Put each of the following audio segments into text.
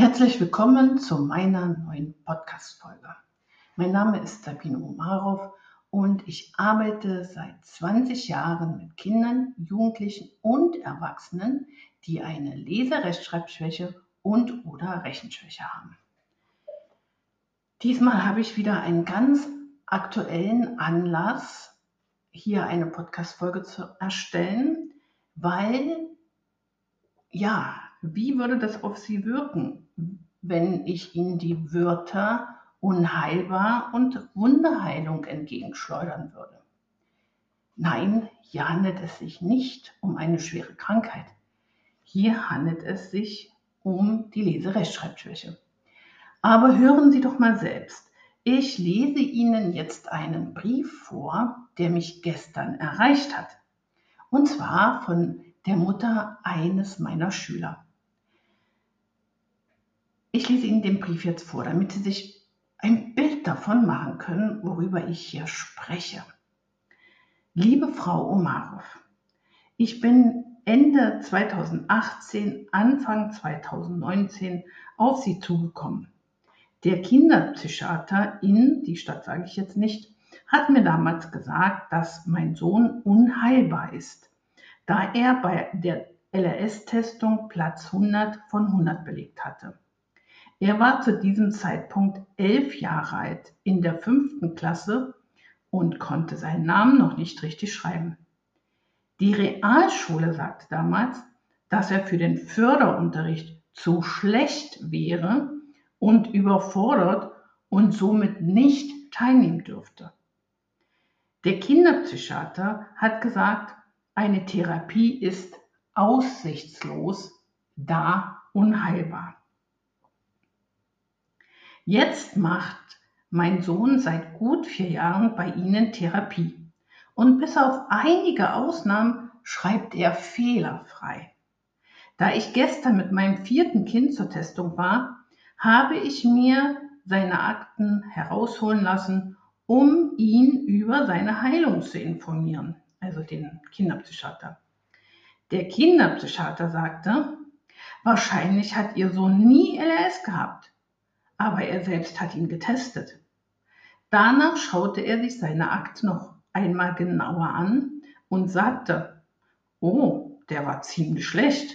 Herzlich willkommen zu meiner neuen Podcast-Folge. Mein Name ist Sabine Omarov und ich arbeite seit 20 Jahren mit Kindern, Jugendlichen und Erwachsenen, die eine Leserechtschreibschwäche und oder Rechenschwäche haben. Diesmal habe ich wieder einen ganz aktuellen Anlass, hier eine Podcast-Folge zu erstellen, weil, ja, wie würde das auf Sie wirken, wenn ich Ihnen die Wörter unheilbar und Wunderheilung entgegenschleudern würde? Nein, hier handelt es sich nicht um eine schwere Krankheit. Hier handelt es sich um die Leserechtschreibschwäche. Aber hören Sie doch mal selbst. Ich lese Ihnen jetzt einen Brief vor, der mich gestern erreicht hat. Und zwar von der Mutter eines meiner Schüler. Ich lese Ihnen den Brief jetzt vor, damit Sie sich ein Bild davon machen können, worüber ich hier spreche. Liebe Frau Omarov, ich bin Ende 2018, Anfang 2019 auf Sie zugekommen. Der Kinderpsychiater in, die Stadt sage ich jetzt nicht, hat mir damals gesagt, dass mein Sohn unheilbar ist, da er bei der LRS-Testung Platz 100 von 100 belegt hatte. Er war zu diesem Zeitpunkt elf Jahre alt, in der fünften Klasse und konnte seinen Namen noch nicht richtig schreiben. Die Realschule sagte damals, dass er für den Förderunterricht zu schlecht wäre und überfordert und somit nicht teilnehmen dürfte. Der Kinderpsychiater hat gesagt, eine Therapie ist aussichtslos, da unheilbar. Jetzt macht mein Sohn seit gut vier Jahren bei Ihnen Therapie. Und bis auf einige Ausnahmen schreibt er fehlerfrei. Da ich gestern mit meinem vierten Kind zur Testung war, habe ich mir seine Akten herausholen lassen, um ihn über seine Heilung zu informieren, also den Kinderpsychiater. Der Kinderpsychiater sagte, wahrscheinlich hat Ihr Sohn nie LRS gehabt aber er selbst hat ihn getestet. Danach schaute er sich seine Akte noch einmal genauer an und sagte, oh, der war ziemlich schlecht.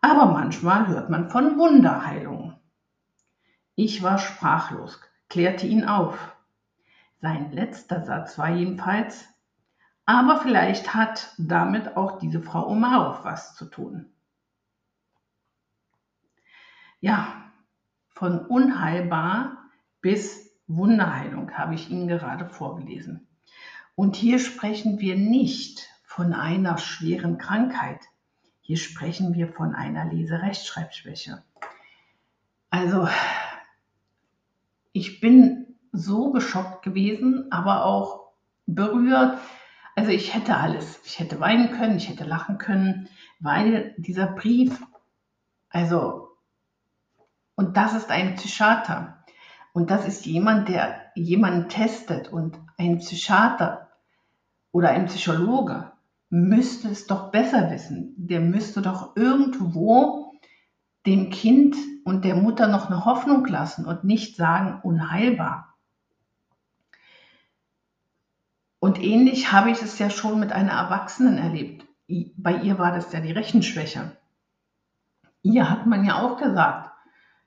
Aber manchmal hört man von Wunderheilungen. Ich war sprachlos, klärte ihn auf. Sein letzter Satz war jedenfalls, aber vielleicht hat damit auch diese Frau Omarov was zu tun. Ja, von unheilbar bis Wunderheilung habe ich Ihnen gerade vorgelesen. Und hier sprechen wir nicht von einer schweren Krankheit. Hier sprechen wir von einer Leserechtschreibschwäche. Also, ich bin so geschockt gewesen, aber auch berührt. Also ich hätte alles. Ich hätte weinen können, ich hätte lachen können, weil dieser Brief, also und das ist ein Psychiater. Und das ist jemand, der jemanden testet. Und ein Psychiater oder ein Psychologe müsste es doch besser wissen. Der müsste doch irgendwo dem Kind und der Mutter noch eine Hoffnung lassen und nicht sagen unheilbar. Und ähnlich habe ich es ja schon mit einer Erwachsenen erlebt. Bei ihr war das ja die Rechenschwäche. Ihr hat man ja auch gesagt,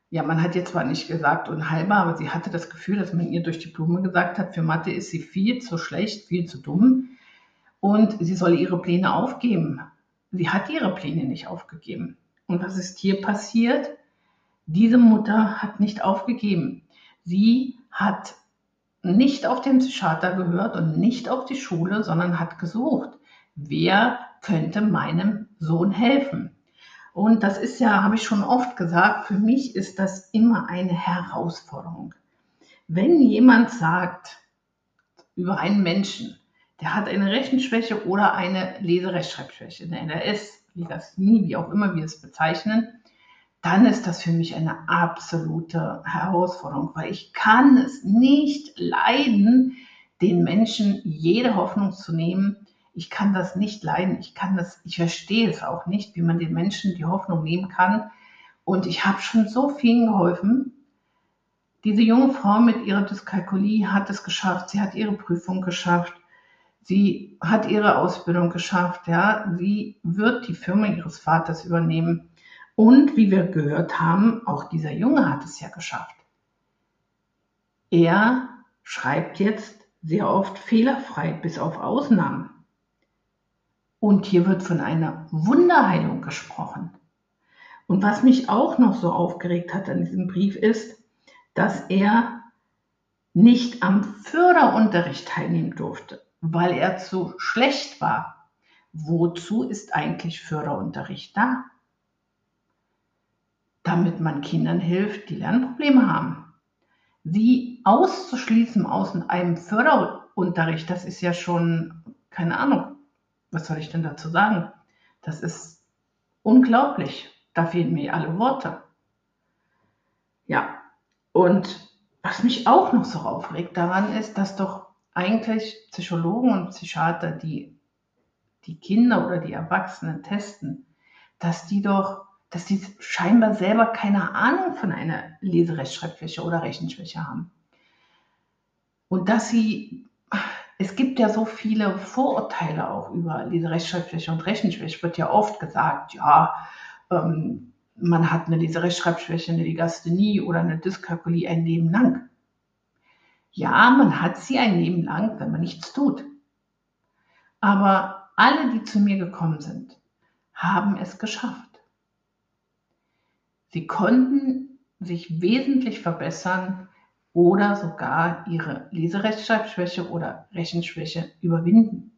ja, man hat jetzt zwar nicht gesagt unheilbar, aber sie hatte das Gefühl, dass man ihr durch die Blume gesagt hat, für Mathe ist sie viel zu schlecht, viel zu dumm und sie soll ihre Pläne aufgeben. Sie hat ihre Pläne nicht aufgegeben. Und was ist hier passiert? Diese Mutter hat nicht aufgegeben. Sie hat nicht auf den Psychiater gehört und nicht auf die Schule, sondern hat gesucht, wer könnte meinem Sohn helfen. Und das ist ja, habe ich schon oft gesagt, für mich ist das immer eine Herausforderung. Wenn jemand sagt über einen Menschen, der hat eine Rechenschwäche oder eine Leserechtschreibschwäche, eine LRS, Legasthenie, wie auch immer wir es bezeichnen, dann ist das für mich eine absolute Herausforderung, weil ich kann es nicht leiden, den Menschen jede Hoffnung zu nehmen, ich kann das nicht leiden. Ich kann das, ich verstehe es auch nicht, wie man den Menschen die Hoffnung nehmen kann Und ich habe schon so vielen geholfen. Diese junge Frau mit ihrer Dyskalkulie hat es geschafft. Sie hat ihre Prüfung geschafft. Sie hat ihre Ausbildung geschafft. Ja, sie wird die Firma ihres Vaters übernehmen. Und wie wir gehört haben, auch dieser Junge hat es ja geschafft. Er schreibt jetzt sehr oft fehlerfrei, bis auf Ausnahmen. Und hier wird von einer Wunderheilung gesprochen. Und was mich auch noch so aufgeregt hat an diesem Brief ist, dass er nicht am Förderunterricht teilnehmen durfte, weil er zu schlecht war. Wozu ist eigentlich Förderunterricht da? Damit man Kindern hilft, die Lernprobleme haben. Sie auszuschließen aus einem Förderunterricht, das ist ja schon, keine Ahnung, was soll ich denn dazu sagen? Das ist unglaublich. Da fehlen mir alle Worte. Ja, und was mich auch noch so aufregt daran ist, dass doch eigentlich Psychologen und Psychiater, die die Kinder oder die Erwachsenen testen, dass die doch, dass die scheinbar selber keine Ahnung von einer Leserechtschreibschwäche oder Rechenschwäche haben. Und dass sie es gibt ja so viele Vorurteile auch über diese Rechtschreibschwäche und Rechenschwäche. Wird ja oft gesagt, ja, ähm, man hat eine Leserechtschreibschwäche, eine Legasthenie oder eine Dyskalkulie ein Leben lang. Ja, man hat sie ein Leben lang, wenn man nichts tut. Aber alle, die zu mir gekommen sind, haben es geschafft. Sie konnten sich wesentlich verbessern, oder sogar ihre Leserechtschreibschwäche oder Rechenschwäche überwinden.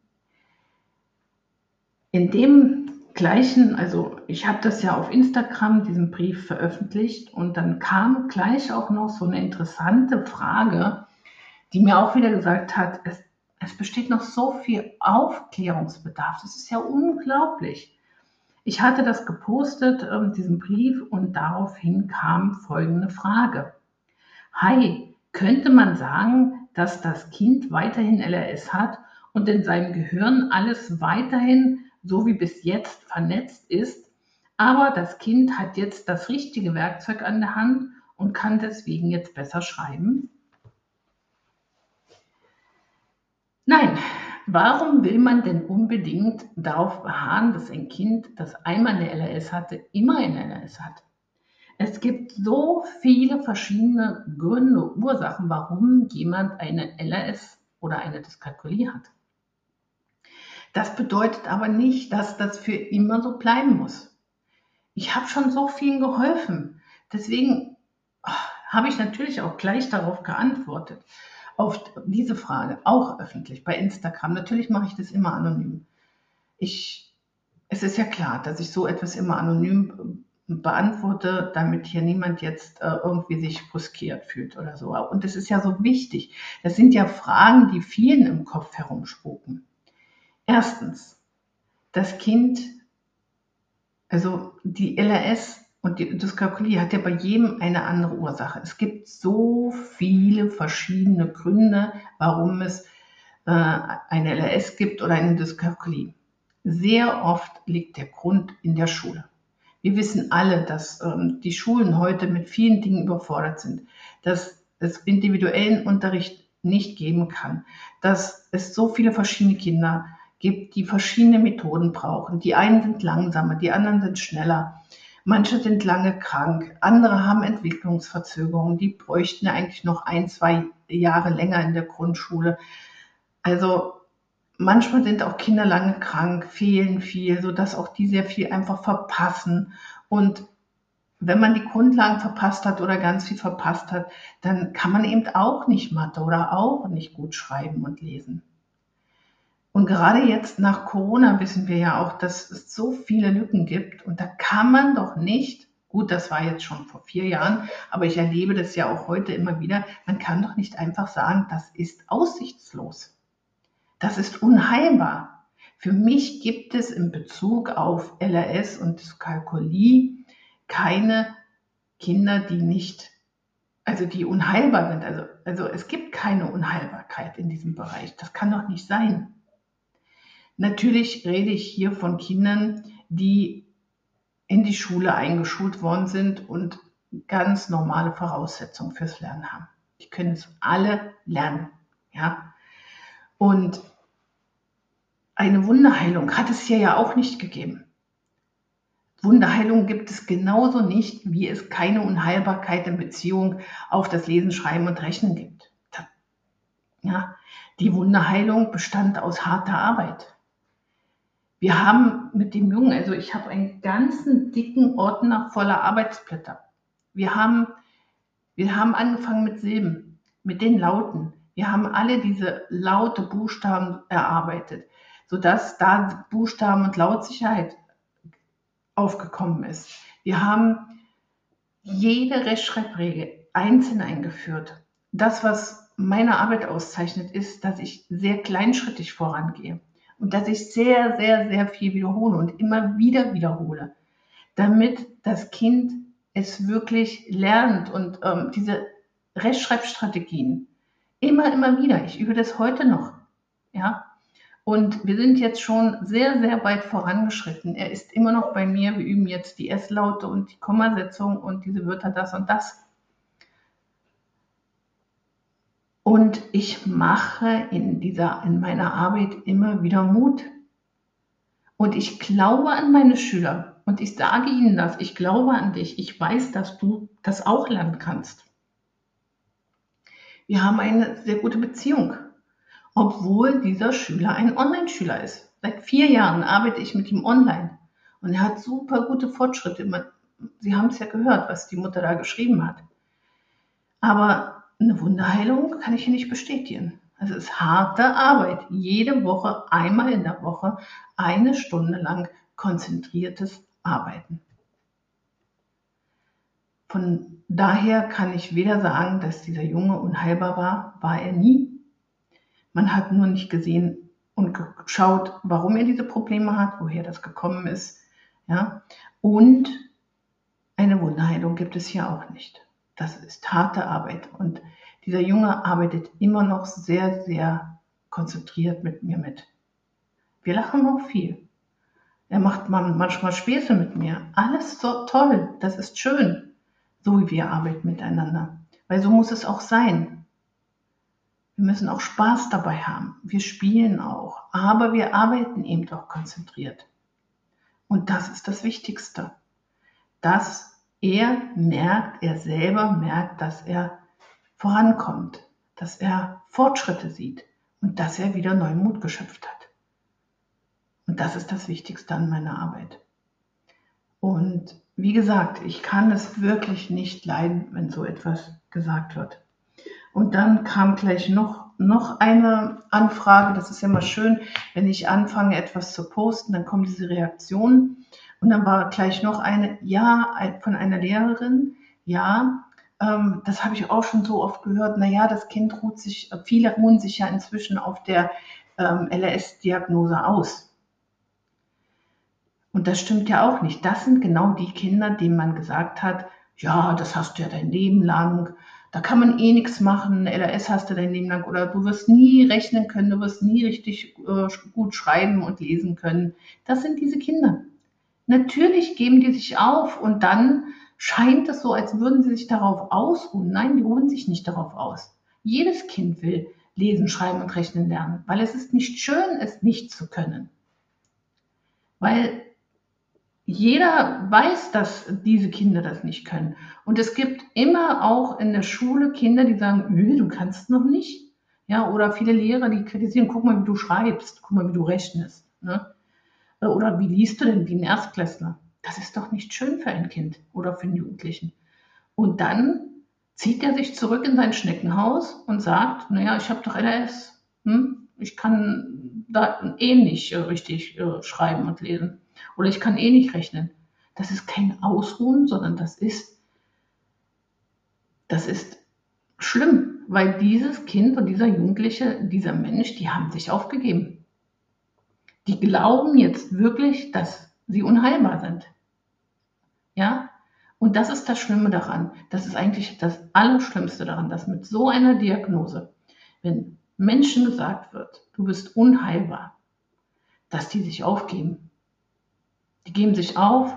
In dem gleichen, also ich habe das ja auf Instagram, diesen Brief veröffentlicht und dann kam gleich auch noch so eine interessante Frage, die mir auch wieder gesagt hat, es, es besteht noch so viel Aufklärungsbedarf. Das ist ja unglaublich. Ich hatte das gepostet, ähm, diesen Brief, und daraufhin kam folgende Frage. Hi, könnte man sagen, dass das Kind weiterhin LRS hat und in seinem Gehirn alles weiterhin so wie bis jetzt vernetzt ist, aber das Kind hat jetzt das richtige Werkzeug an der Hand und kann deswegen jetzt besser schreiben? Nein, warum will man denn unbedingt darauf beharren, dass ein Kind, das einmal eine LRS hatte, immer eine LRS hat? Es gibt so viele verschiedene Gründe, Ursachen, warum jemand eine LRS oder eine Dyskalkulie hat. Das bedeutet aber nicht, dass das für immer so bleiben muss. Ich habe schon so vielen geholfen. Deswegen oh, habe ich natürlich auch gleich darauf geantwortet, auf diese Frage, auch öffentlich bei Instagram. Natürlich mache ich das immer anonym. Ich, es ist ja klar, dass ich so etwas immer anonym beantworte, damit hier niemand jetzt äh, irgendwie sich frustriert fühlt oder so. Und das ist ja so wichtig. Das sind ja Fragen, die vielen im Kopf herumspuken. Erstens, das Kind, also die LRS und die Dyskalkulie hat ja bei jedem eine andere Ursache. Es gibt so viele verschiedene Gründe, warum es äh, eine LRS gibt oder eine Dyskalkulie. Sehr oft liegt der Grund in der Schule. Wir wissen alle, dass ähm, die Schulen heute mit vielen Dingen überfordert sind, dass es individuellen Unterricht nicht geben kann, dass es so viele verschiedene Kinder gibt, die verschiedene Methoden brauchen. Die einen sind langsamer, die anderen sind schneller. Manche sind lange krank, andere haben Entwicklungsverzögerungen, die bräuchten eigentlich noch ein, zwei Jahre länger in der Grundschule. Also Manchmal sind auch Kinder lange krank, fehlen viel, sodass auch die sehr viel einfach verpassen. Und wenn man die Grundlagen verpasst hat oder ganz viel verpasst hat, dann kann man eben auch nicht Mathe oder auch nicht gut schreiben und lesen. Und gerade jetzt nach Corona wissen wir ja auch, dass es so viele Lücken gibt und da kann man doch nicht, gut, das war jetzt schon vor vier Jahren, aber ich erlebe das ja auch heute immer wieder, man kann doch nicht einfach sagen, das ist aussichtslos. Das ist unheilbar. Für mich gibt es in Bezug auf LRS und Dyskalkulie keine Kinder, die nicht, also die unheilbar sind. Also, also es gibt keine Unheilbarkeit in diesem Bereich. Das kann doch nicht sein. Natürlich rede ich hier von Kindern, die in die Schule eingeschult worden sind und ganz normale Voraussetzungen fürs Lernen haben. Die können es alle lernen. Ja? Und eine Wunderheilung hat es hier ja auch nicht gegeben. Wunderheilung gibt es genauso nicht, wie es keine Unheilbarkeit in Beziehung auf das Lesen, Schreiben und Rechnen gibt. Ja, die Wunderheilung bestand aus harter Arbeit. Wir haben mit dem Jungen, also ich habe einen ganzen dicken Ordner voller Arbeitsblätter. Wir haben, wir haben angefangen mit Silben, mit den Lauten. Wir haben alle diese laute Buchstaben erarbeitet, sodass da Buchstaben und Lautsicherheit aufgekommen ist. Wir haben jede Rechtschreibregel einzeln eingeführt. Das, was meine Arbeit auszeichnet, ist, dass ich sehr kleinschrittig vorangehe und dass ich sehr, sehr, sehr viel wiederhole und immer wieder wiederhole, damit das Kind es wirklich lernt und ähm, diese Rechtschreibstrategien immer, immer wieder. Ich übe das heute noch. Ja, und wir sind jetzt schon sehr, sehr weit vorangeschritten. Er ist immer noch bei mir. Wir üben jetzt die S-Laute und die Kommasetzung und diese Wörter das und das. Und ich mache in dieser, in meiner Arbeit immer wieder Mut. Und ich glaube an meine Schüler. Und ich sage ihnen das. Ich glaube an dich. Ich weiß, dass du das auch lernen kannst. Wir haben eine sehr gute Beziehung obwohl dieser Schüler ein Online-Schüler ist. Seit vier Jahren arbeite ich mit ihm online und er hat super gute Fortschritte. Sie haben es ja gehört, was die Mutter da geschrieben hat. Aber eine Wunderheilung kann ich hier nicht bestätigen. Es ist harte Arbeit. Jede Woche, einmal in der Woche, eine Stunde lang konzentriertes Arbeiten. Von daher kann ich weder sagen, dass dieser Junge unheilbar war, war er nie, man hat nur nicht gesehen und geschaut, warum er diese Probleme hat, woher das gekommen ist. Ja? Und eine Wunderheilung gibt es hier auch nicht. Das ist harte Arbeit. Und dieser Junge arbeitet immer noch sehr, sehr konzentriert mit mir mit. Wir lachen auch viel. Er macht manchmal Späße mit mir. Alles so toll. Das ist schön. So wie wir arbeiten miteinander. Weil so muss es auch sein. Wir müssen auch Spaß dabei haben. Wir spielen auch, aber wir arbeiten eben doch konzentriert. Und das ist das Wichtigste, dass er merkt, er selber merkt, dass er vorankommt, dass er Fortschritte sieht und dass er wieder neuen Mut geschöpft hat. Und das ist das Wichtigste an meiner Arbeit. Und wie gesagt, ich kann es wirklich nicht leiden, wenn so etwas gesagt wird. Und dann kam gleich noch, noch eine Anfrage. Das ist ja immer schön, wenn ich anfange, etwas zu posten, dann kommen diese Reaktionen. Und dann war gleich noch eine, ja, von einer Lehrerin, ja, ähm, das habe ich auch schon so oft gehört. Naja, das Kind ruht sich, viele ruhen sich ja inzwischen auf der ähm, LRS-Diagnose aus. Und das stimmt ja auch nicht. Das sind genau die Kinder, denen man gesagt hat, ja, das hast du ja dein Leben lang da kann man eh nichts machen, LRS hast du dein Leben lang oder du wirst nie rechnen können, du wirst nie richtig äh, gut schreiben und lesen können. Das sind diese Kinder. Natürlich geben die sich auf und dann scheint es so, als würden sie sich darauf ausruhen. Nein, die ruhen sich nicht darauf aus. Jedes Kind will lesen, schreiben und rechnen lernen, weil es ist nicht schön, es nicht zu können. Weil jeder weiß, dass diese Kinder das nicht können. Und es gibt immer auch in der Schule Kinder, die sagen, du kannst noch nicht. Ja, oder viele Lehrer, die kritisieren, guck mal, wie du schreibst, guck mal, wie du rechnest. Ne? Oder wie liest du denn wie ein Erstklässler? Das ist doch nicht schön für ein Kind oder für einen Jugendlichen. Und dann zieht er sich zurück in sein Schneckenhaus und sagt, naja, ich habe doch LRS. Hm? Ich kann da eh nicht richtig äh, schreiben und lesen. Oder ich kann eh nicht rechnen. Das ist kein Ausruhen, sondern das ist, das ist schlimm, weil dieses Kind und dieser Jugendliche, dieser Mensch, die haben sich aufgegeben. Die glauben jetzt wirklich, dass sie unheilbar sind. Ja? Und das ist das Schlimme daran. Das ist eigentlich das Allerschlimmste daran, dass mit so einer Diagnose, wenn Menschen gesagt wird, du bist unheilbar, dass die sich aufgeben. Die geben sich auf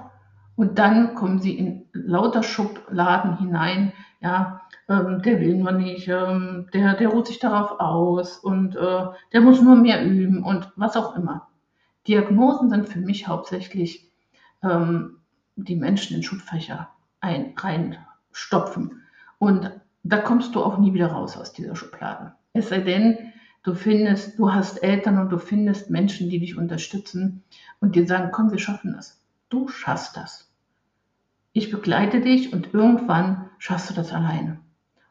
Und dann kommen sie in lauter Schubladen hinein, ja, ähm, der will nur nicht, ähm, der, der ruht sich darauf aus und äh, der muss nur mehr üben und was auch immer. Diagnosen sind für mich hauptsächlich ähm, die Menschen in Schubfächer ein, reinstopfen. Und da kommst du auch nie wieder raus aus dieser Schublade. Es sei denn, du findest, du hast Eltern und du findest Menschen, die dich unterstützen und dir sagen, komm, wir schaffen das. Du schaffst das. Ich begleite dich und irgendwann schaffst du das alleine.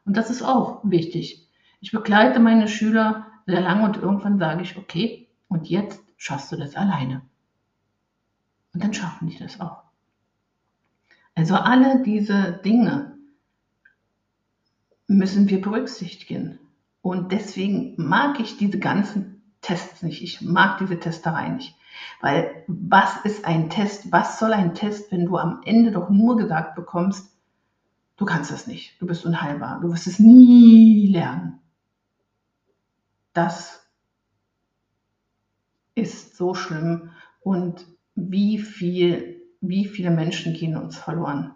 Und das ist auch wichtig. Ich begleite meine Schüler sehr lange und irgendwann sage ich, okay, und jetzt schaffst du das alleine. Und dann schaffen die das auch. Also alle diese Dinge müssen wir berücksichtigen. Und deswegen mag ich diese ganzen Tests nicht. Ich mag diese Testerei nicht. Weil was ist ein Test? Was soll ein Test, wenn du am Ende doch nur gesagt bekommst, du kannst das nicht, du bist unheilbar, du wirst es nie lernen. Das ist so schlimm und wie viel, wie viele Menschen gehen uns verloren.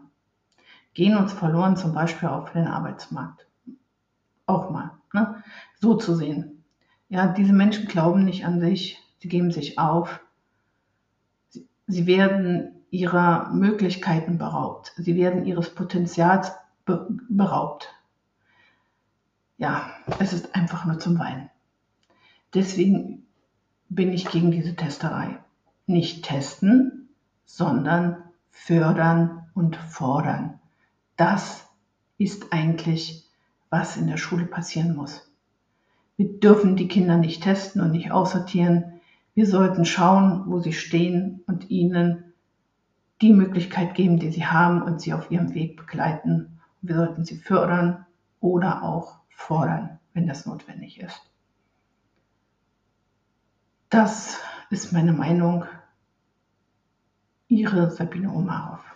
Gehen uns verloren zum Beispiel auch für den Arbeitsmarkt. Auch mal, ne? so zu sehen. Ja, diese Menschen glauben nicht an sich, sie geben sich auf, sie, sie werden ihrer Möglichkeiten beraubt. Sie werden ihres Potenzials be beraubt. Ja, es ist einfach nur zum Weinen. Deswegen bin ich gegen diese Testerei. Nicht testen, sondern fördern und fordern. Das ist eigentlich, was in der Schule passieren muss. Wir dürfen die Kinder nicht testen und nicht aussortieren. Wir sollten schauen, wo sie stehen und ihnen die Möglichkeit geben, die sie haben und sie auf ihrem Weg begleiten. Wir sollten sie fördern oder auch fordern, wenn das notwendig ist. Das ist meine Meinung. Ihre Sabine Omarov.